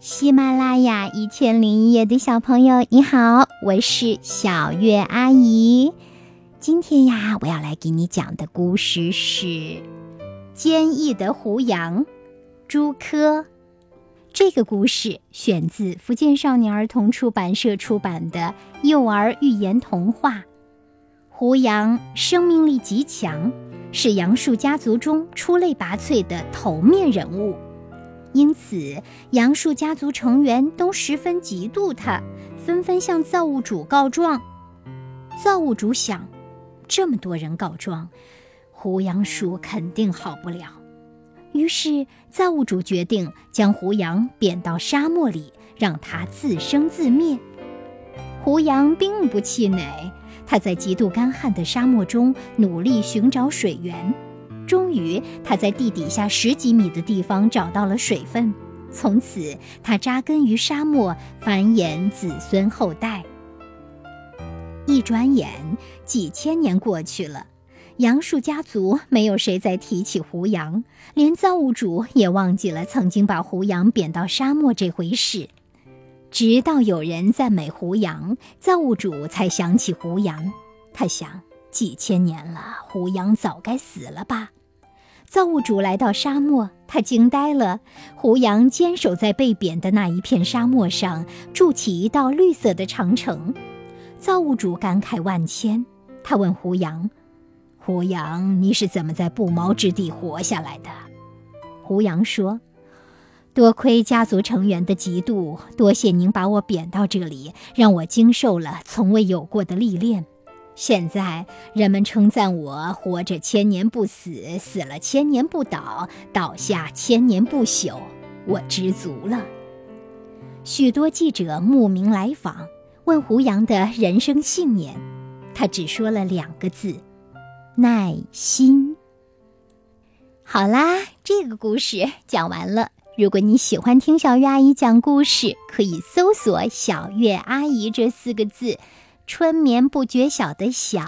喜马拉雅一千零一夜的小朋友，你好，我是小月阿姨。今天呀，我要来给你讲的故事是《坚毅的胡杨》。朱科，这个故事选自福建少年儿童出版社出版的幼儿寓言童话。胡杨生命力极强，是杨树家族中出类拔萃的头面人物。因此，杨树家族成员都十分嫉妒他，纷纷向造物主告状。造物主想，这么多人告状，胡杨树肯定好不了。于是，造物主决定将胡杨贬到沙漠里，让他自生自灭。胡杨并不气馁，他在极度干旱的沙漠中努力寻找水源。终于，他在地底下十几米的地方找到了水分。从此，他扎根于沙漠，繁衍子孙后代。一转眼，几千年过去了，杨树家族没有谁再提起胡杨，连造物主也忘记了曾经把胡杨贬到沙漠这回事。直到有人赞美胡杨，造物主才想起胡杨。他想，几千年了，胡杨早该死了吧。造物主来到沙漠，他惊呆了。胡杨坚守在被贬的那一片沙漠上，筑起一道绿色的长城。造物主感慨万千，他问胡杨：“胡杨，你是怎么在不毛之地活下来的？”胡杨说：“多亏家族成员的嫉妒，多谢您把我贬到这里，让我经受了从未有过的历练。”现在人们称赞我活着千年不死，死了千年不倒，倒下千年不朽，我知足了。许多记者慕名来访，问胡杨的人生信念，他只说了两个字：耐心。好啦，这个故事讲完了。如果你喜欢听小月阿姨讲故事，可以搜索“小月阿姨”这四个字。春眠不觉晓的晓，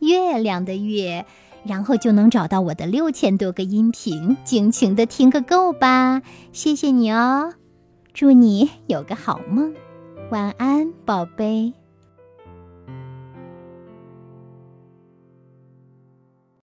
月亮的月，然后就能找到我的六千多个音频，尽情的听个够吧！谢谢你哦，祝你有个好梦，晚安，宝贝。